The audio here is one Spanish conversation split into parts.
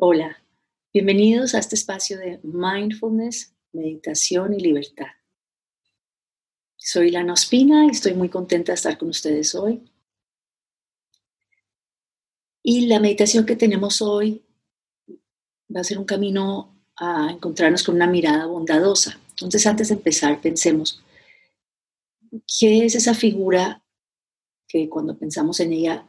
Hola, bienvenidos a este espacio de mindfulness, meditación y libertad. Soy Lana Ospina y estoy muy contenta de estar con ustedes hoy. Y la meditación que tenemos hoy va a ser un camino a encontrarnos con una mirada bondadosa. Entonces, antes de empezar, pensemos, ¿qué es esa figura que cuando pensamos en ella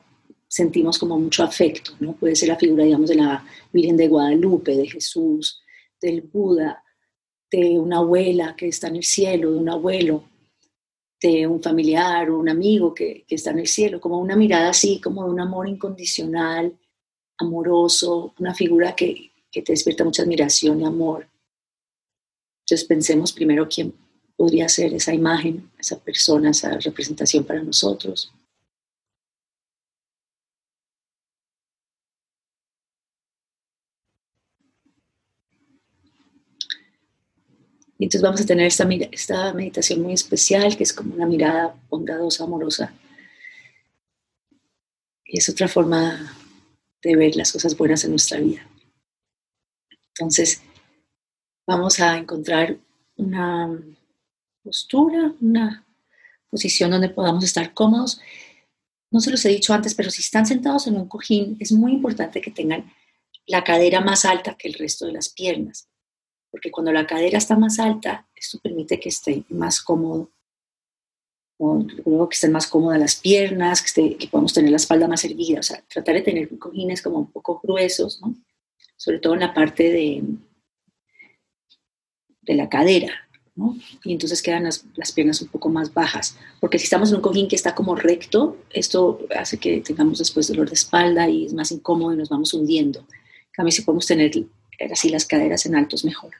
sentimos como mucho afecto, ¿no? Puede ser la figura, digamos, de la Virgen de Guadalupe, de Jesús, del Buda, de una abuela que está en el cielo, de un abuelo, de un familiar o un amigo que, que está en el cielo, como una mirada así, como de un amor incondicional, amoroso, una figura que, que te despierta mucha admiración y amor. Entonces pensemos primero quién podría ser esa imagen, esa persona, esa representación para nosotros. Y entonces vamos a tener esta, esta meditación muy especial, que es como una mirada bondadosa, amorosa. Y es otra forma de ver las cosas buenas en nuestra vida. Entonces, vamos a encontrar una postura, una posición donde podamos estar cómodos. No se los he dicho antes, pero si están sentados en un cojín, es muy importante que tengan la cadera más alta que el resto de las piernas porque cuando la cadera está más alta, esto permite que esté más cómodo, luego que estén más cómodas las piernas, que, esté, que podamos tener la espalda más erguida, o sea, tratar de tener cojines como un poco gruesos, ¿no? sobre todo en la parte de, de la cadera, ¿no? y entonces quedan las, las, piernas un poco más bajas, porque si estamos en un cojín que está como recto, esto hace que tengamos después dolor de espalda y es más incómodo y nos vamos hundiendo. En cambio, si podemos tener así las caderas en altos mejor.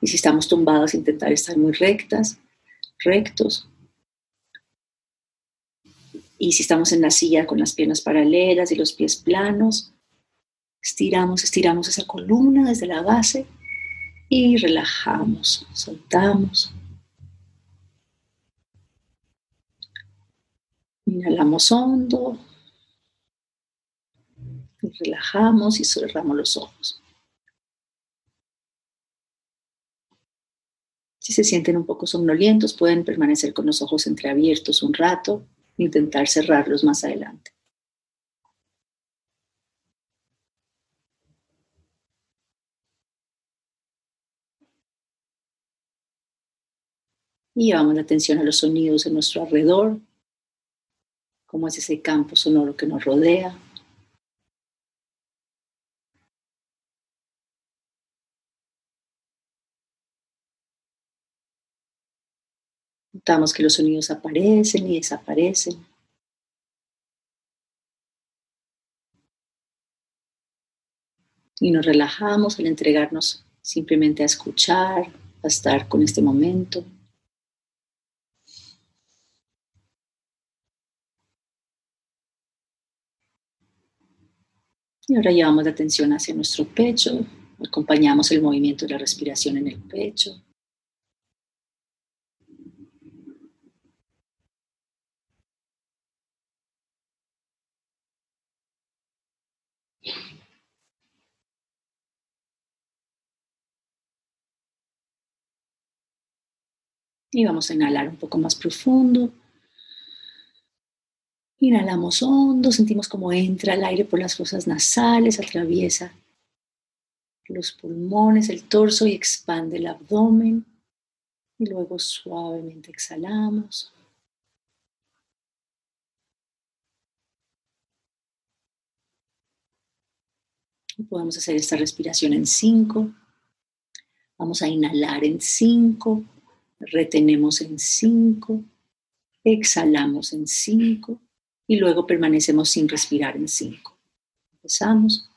Y si estamos tumbados, intentar estar muy rectas, rectos. Y si estamos en la silla con las piernas paralelas y los pies planos, estiramos, estiramos esa columna desde la base y relajamos, soltamos. Inhalamos hondo, relajamos y cerramos los ojos. Si se sienten un poco somnolientos, pueden permanecer con los ojos entreabiertos un rato e intentar cerrarlos más adelante. Y llevamos la atención a los sonidos en nuestro alrededor, cómo es ese campo sonoro que nos rodea. Notamos que los sonidos aparecen y desaparecen. Y nos relajamos al entregarnos simplemente a escuchar, a estar con este momento. Y ahora llevamos la atención hacia nuestro pecho, acompañamos el movimiento de la respiración en el pecho. Y vamos a inhalar un poco más profundo. Inhalamos hondo, sentimos como entra el aire por las fosas nasales, atraviesa los pulmones, el torso y expande el abdomen. Y luego suavemente exhalamos. Podemos hacer esta respiración en cinco. Vamos a inhalar en cinco retenemos en 5, exhalamos en 5 y luego permanecemos sin respirar en 5. Empezamos.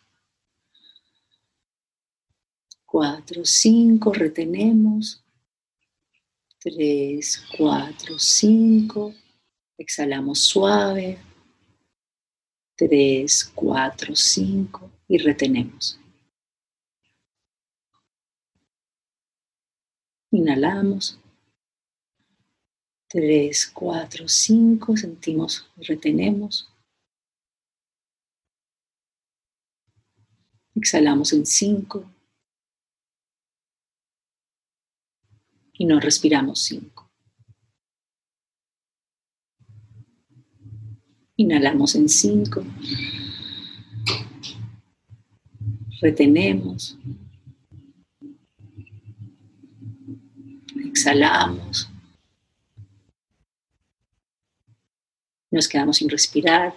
4, 5, retenemos. 3, 4, 5, exhalamos suave. 3, 4, 5 y retenemos. Inhalamos. 3, 4, 5, sentimos, retenemos. Exhalamos en cinco. Y nos respiramos cinco. Inhalamos en cinco. Retenemos. Exhalamos. Nos quedamos sin respirar.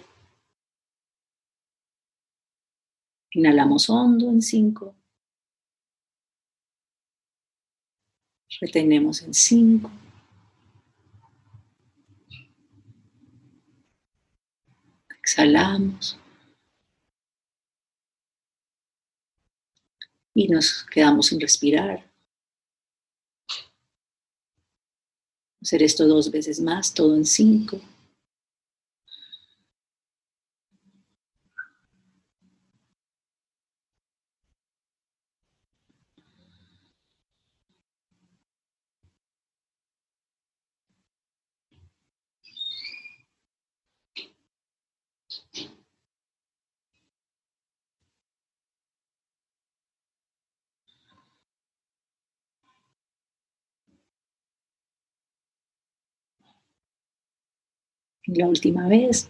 Inhalamos hondo en cinco. Retenemos en cinco. Exhalamos. Y nos quedamos sin respirar. Hacer esto dos veces más, todo en cinco. La última vez.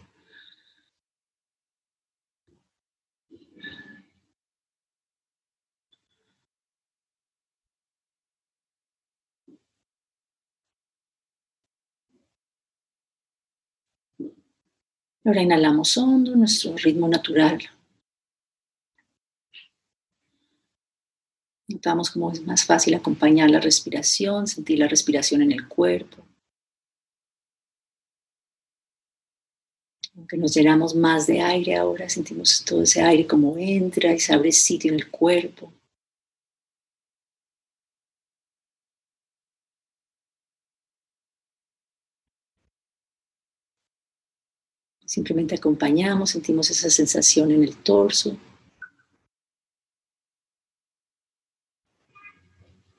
Ahora inhalamos hondo, nuestro ritmo natural. Notamos cómo es más fácil acompañar la respiración, sentir la respiración en el cuerpo. Aunque nos llenamos más de aire ahora, sentimos todo ese aire como entra y se abre sitio en el cuerpo. Simplemente acompañamos, sentimos esa sensación en el torso.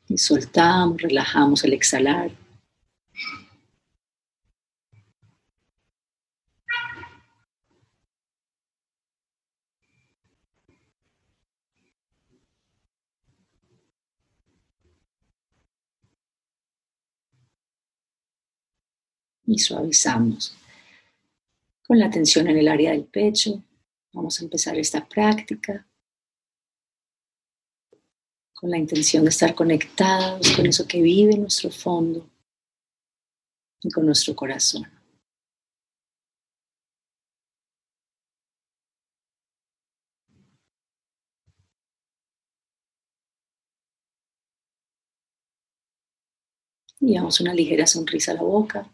Y soltamos, relajamos al exhalar. Y suavizamos. Con la tensión en el área del pecho, vamos a empezar esta práctica con la intención de estar conectados con eso que vive nuestro fondo y con nuestro corazón. Y damos una ligera sonrisa a la boca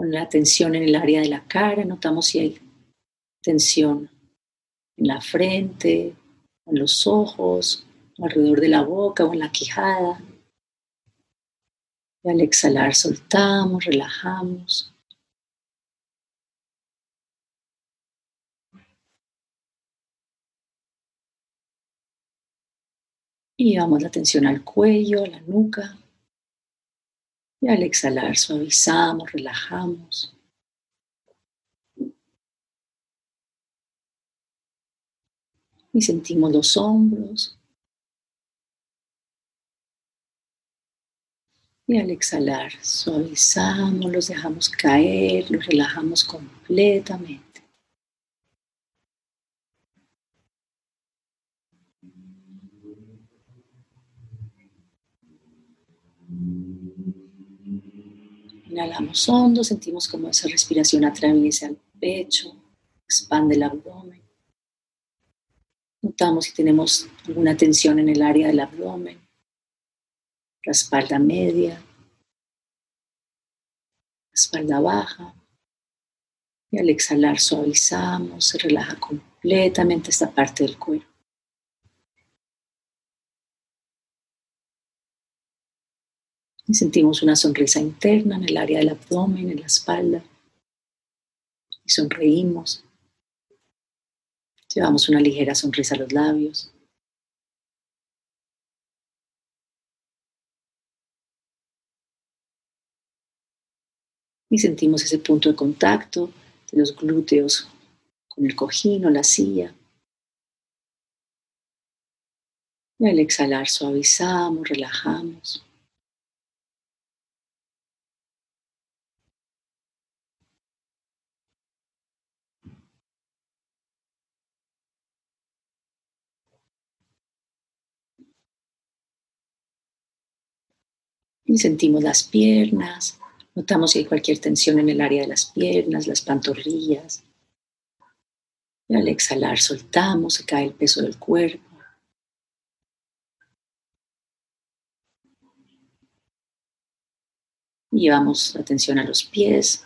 con la tensión en el área de la cara, notamos si hay tensión en la frente, en los ojos, alrededor de la boca o en la quijada. Y al exhalar soltamos, relajamos. Y llevamos la atención al cuello, a la nuca. Y al exhalar suavizamos, relajamos. Y sentimos los hombros. Y al exhalar suavizamos, los dejamos caer, los relajamos completamente. Inhalamos hondo, sentimos como esa respiración atraviesa el pecho, expande el abdomen. Notamos si tenemos alguna tensión en el área del abdomen, la espalda media, la espalda baja. Y al exhalar suavizamos, se relaja completamente esta parte del cuerpo. Y sentimos una sonrisa interna en el área del abdomen, en la espalda. Y sonreímos. Llevamos una ligera sonrisa a los labios. Y sentimos ese punto de contacto de los glúteos con el cojín o la silla. Y al exhalar suavizamos, relajamos. Y sentimos las piernas, notamos si hay cualquier tensión en el área de las piernas, las pantorrillas. Y al exhalar soltamos, se cae el peso del cuerpo. Llevamos atención a los pies.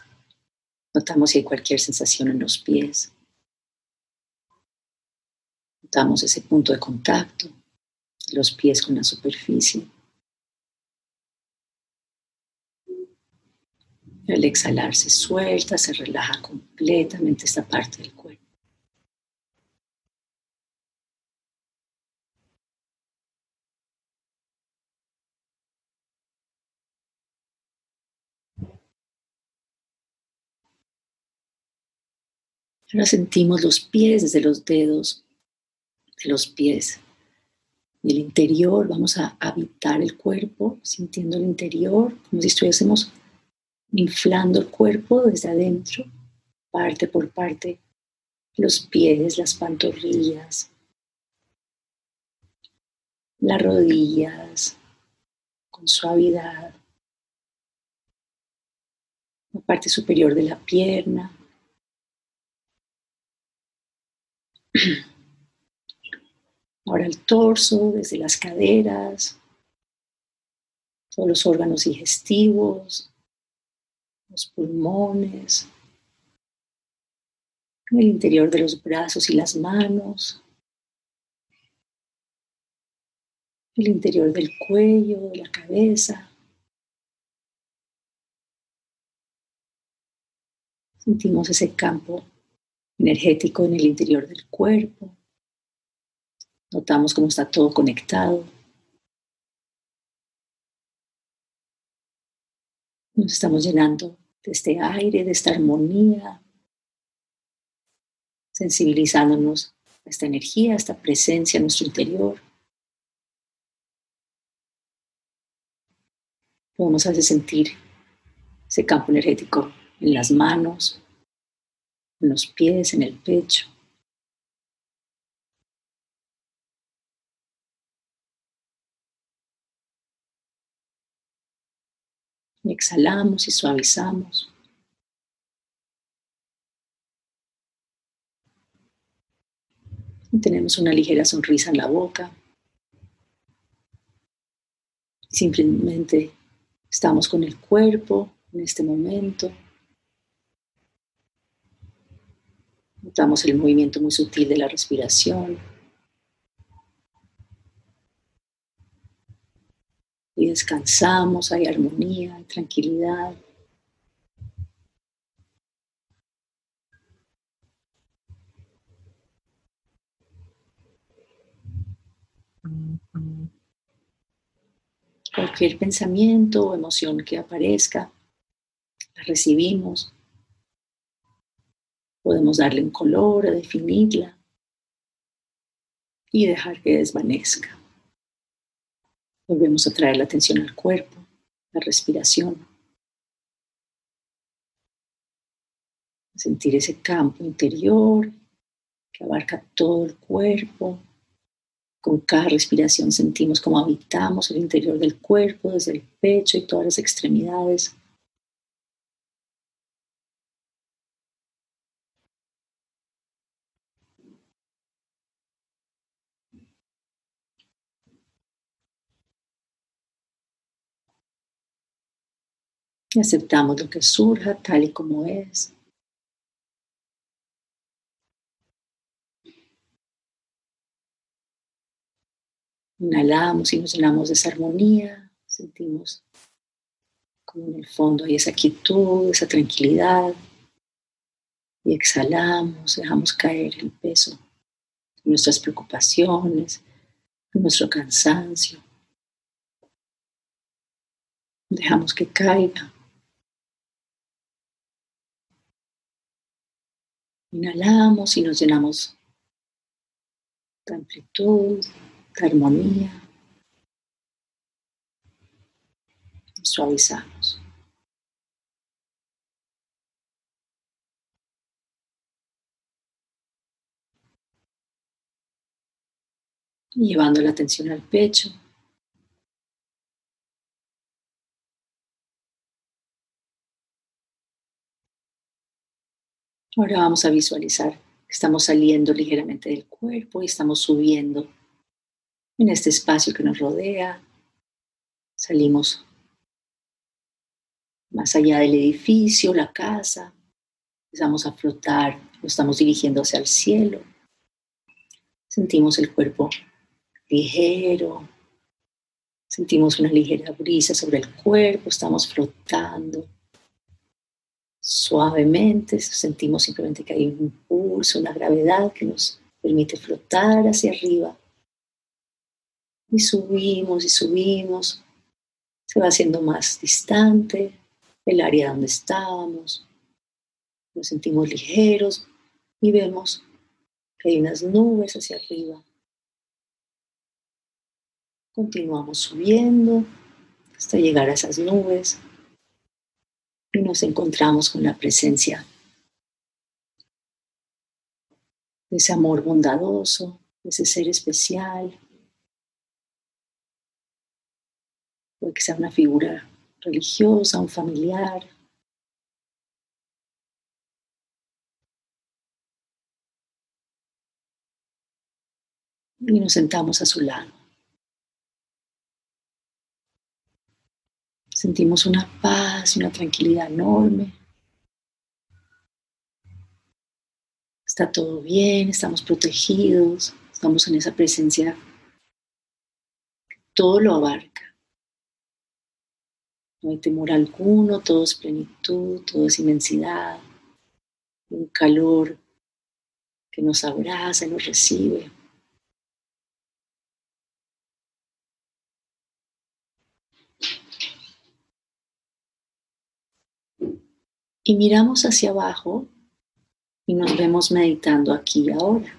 Notamos si hay cualquier sensación en los pies. Notamos ese punto de contacto, los pies con la superficie. Al exhalar se suelta, se relaja completamente esta parte del cuerpo. Ahora sentimos los pies desde los dedos de los pies. Y el interior, vamos a habitar el cuerpo, sintiendo el interior, como si estuviésemos inflando el cuerpo desde adentro, parte por parte, los pies, las pantorrillas, las rodillas, con suavidad, la parte superior de la pierna. Ahora el torso, desde las caderas, todos los órganos digestivos, los pulmones, el interior de los brazos y las manos, el interior del cuello, de la cabeza. Sentimos ese campo energético en el interior del cuerpo. Notamos cómo está todo conectado. Nos estamos llenando de este aire, de esta armonía, sensibilizándonos a esta energía, a esta presencia en nuestro interior. Podemos veces sentir ese campo energético en las manos, en los pies, en el pecho. Y exhalamos y suavizamos. Tenemos una ligera sonrisa en la boca. Simplemente estamos con el cuerpo en este momento. Notamos el movimiento muy sutil de la respiración. Y descansamos, hay armonía, hay tranquilidad. Cualquier pensamiento o emoción que aparezca, la recibimos. Podemos darle un color, definirla y dejar que desvanezca. Volvemos a traer la atención al cuerpo, la respiración. Sentir ese campo interior que abarca todo el cuerpo. Con cada respiración sentimos cómo habitamos el interior del cuerpo, desde el pecho y todas las extremidades. Y aceptamos lo que surja tal y como es. Inhalamos y nos llenamos esa armonía. Sentimos como en el fondo hay esa quietud, esa tranquilidad. Y exhalamos, dejamos caer el peso de nuestras preocupaciones, de nuestro cansancio. Dejamos que caiga Inhalamos y nos llenamos de amplitud, de armonía. Y suavizamos. llevando la atención al pecho. Ahora vamos a visualizar estamos saliendo ligeramente del cuerpo y estamos subiendo en este espacio que nos rodea. Salimos más allá del edificio, la casa. Empezamos a flotar, nos estamos dirigiendo hacia el cielo. Sentimos el cuerpo ligero. Sentimos una ligera brisa sobre el cuerpo, estamos flotando. Suavemente sentimos simplemente que hay un impulso, una gravedad que nos permite flotar hacia arriba. Y subimos y subimos. Se va haciendo más distante el área donde estábamos. Nos sentimos ligeros y vemos que hay unas nubes hacia arriba Continuamos subiendo hasta llegar a esas nubes y nos encontramos con la presencia de ese amor bondadoso, de ese ser especial. Puede que sea una figura religiosa, un familiar. Y nos sentamos a su lado. Sentimos una paz y una tranquilidad enorme. Está todo bien, estamos protegidos, estamos en esa presencia. Todo lo abarca. No hay temor alguno, todo es plenitud, todo es inmensidad, un calor que nos abraza y nos recibe. Y miramos hacia abajo y nos vemos meditando aquí y ahora.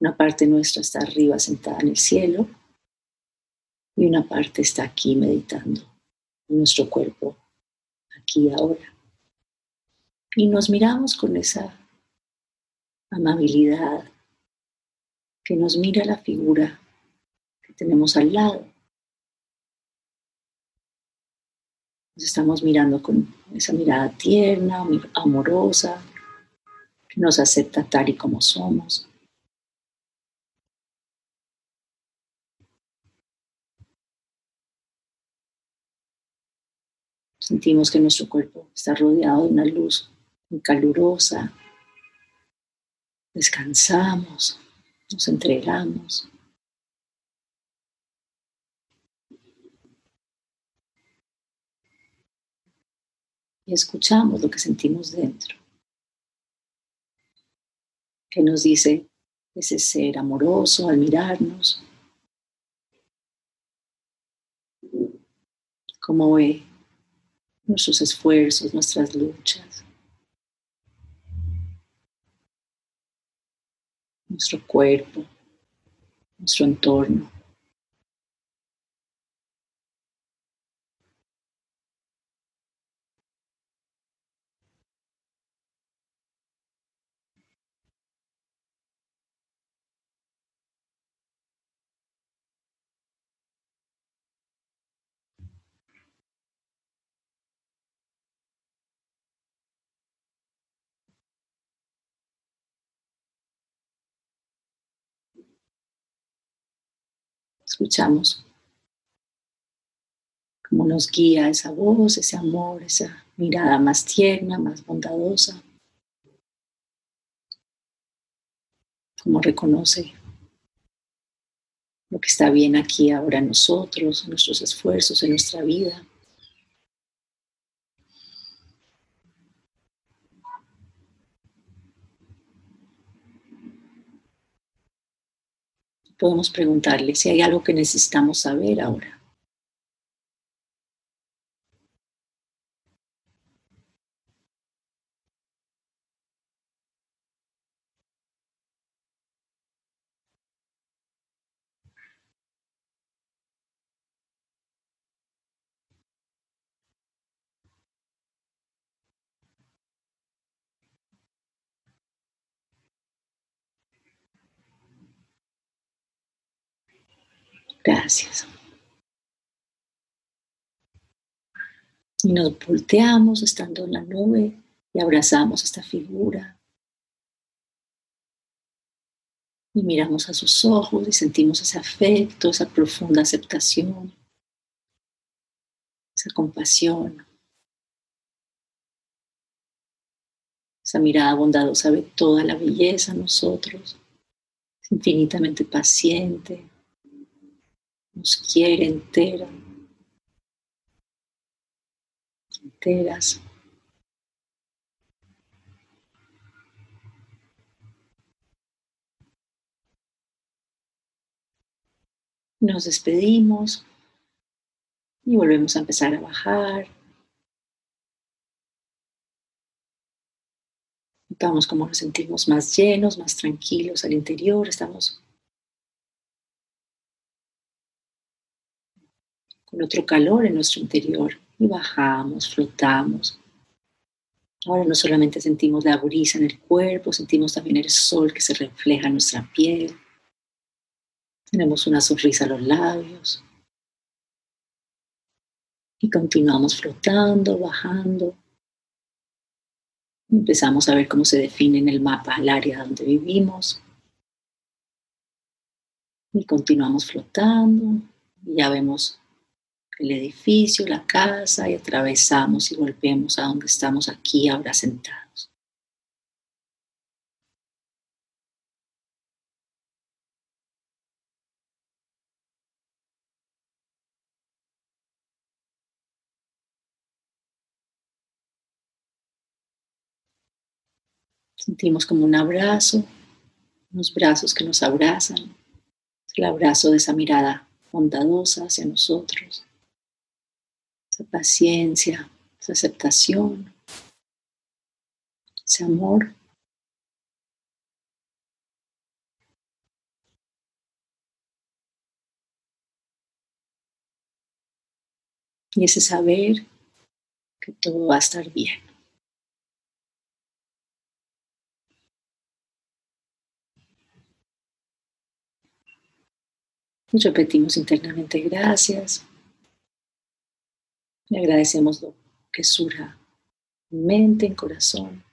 Una parte nuestra está arriba sentada en el cielo y una parte está aquí meditando en nuestro cuerpo, aquí y ahora. Y nos miramos con esa amabilidad que nos mira la figura que tenemos al lado. Nos estamos mirando con esa mirada tierna, amorosa, que nos acepta tal y como somos. Sentimos que nuestro cuerpo está rodeado de una luz muy calurosa. Descansamos, nos entregamos. Y escuchamos lo que sentimos dentro. Que nos dice ese ser amoroso al mirarnos. Cómo ve nuestros esfuerzos, nuestras luchas. Nuestro cuerpo, nuestro entorno. Escuchamos cómo nos guía esa voz, ese amor, esa mirada más tierna, más bondadosa. Cómo reconoce lo que está bien aquí ahora en nosotros, en nuestros esfuerzos, en nuestra vida. Podemos preguntarle si hay algo que necesitamos saber ahora. Gracias. Y nos volteamos estando en la nube y abrazamos esta figura. Y miramos a sus ojos y sentimos ese afecto, esa profunda aceptación, esa compasión. Esa mirada bondadosa ve toda la belleza nosotros, es infinitamente paciente, nos quiere entera, enteras. Nos despedimos y volvemos a empezar a bajar. Notamos cómo nos sentimos más llenos, más tranquilos al interior. Estamos otro calor en nuestro interior y bajamos, flotamos. Ahora no solamente sentimos la brisa en el cuerpo, sentimos también el sol que se refleja en nuestra piel. Tenemos una sonrisa a los labios. Y continuamos flotando, bajando. Empezamos a ver cómo se define en el mapa el área donde vivimos. Y continuamos flotando. Ya vemos el edificio, la casa y atravesamos y volvemos a donde estamos aquí ahora sentados. Sentimos como un abrazo, unos brazos que nos abrazan, el abrazo de esa mirada bondadosa hacia nosotros, esa paciencia, esa aceptación, ese amor. Y ese saber que todo va a estar bien. Y repetimos internamente gracias. Y agradecemos lo que surja en mente, en corazón.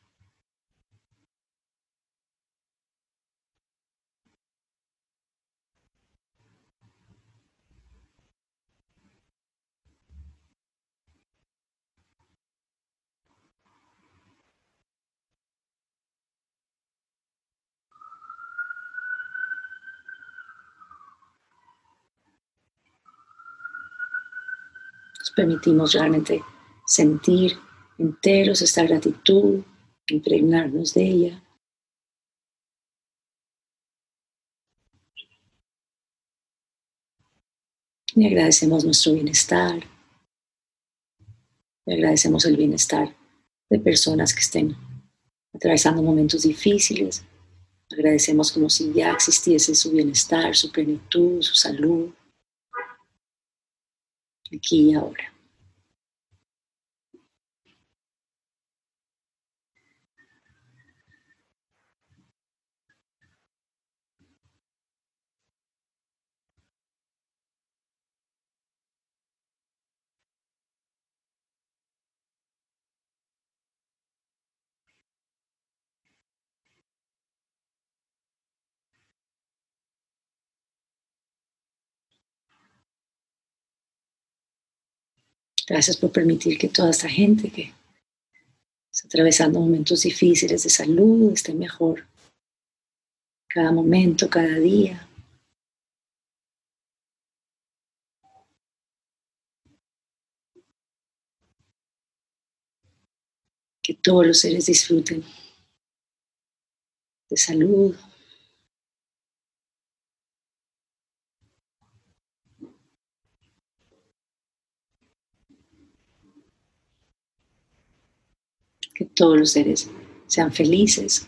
Permitimos realmente sentir enteros esta gratitud, impregnarnos de ella. Y agradecemos nuestro bienestar. Agradecemos el bienestar de personas que estén atravesando momentos difíciles. Agradecemos como si ya existiese su bienestar, su plenitud, su salud, aquí y ahora. Gracias por permitir que toda esta gente que está atravesando momentos difíciles de salud esté mejor cada momento, cada día. Que todos los seres disfruten de salud, que todos los seres sean felices.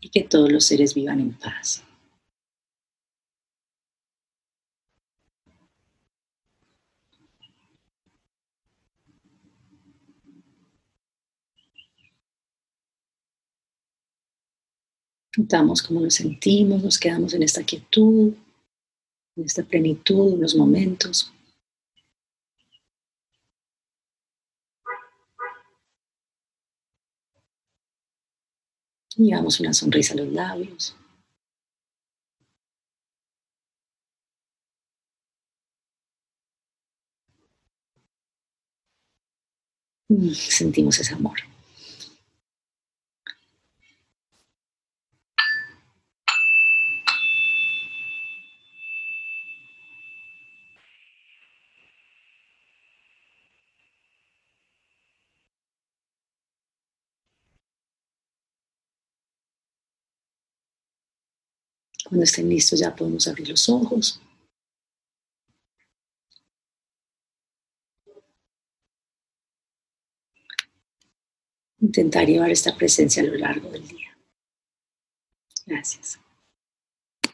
Y que todos los seres vivan en paz. Notamos cómo nos sentimos, nos quedamos en esta quietud, en esta plenitud, en los momentos. Y damos una sonrisa a los labios. Mm, sentimos ese amor. Cuando estén listos ya podemos abrir los ojos. Intentar llevar esta presencia a lo largo del día. Gracias.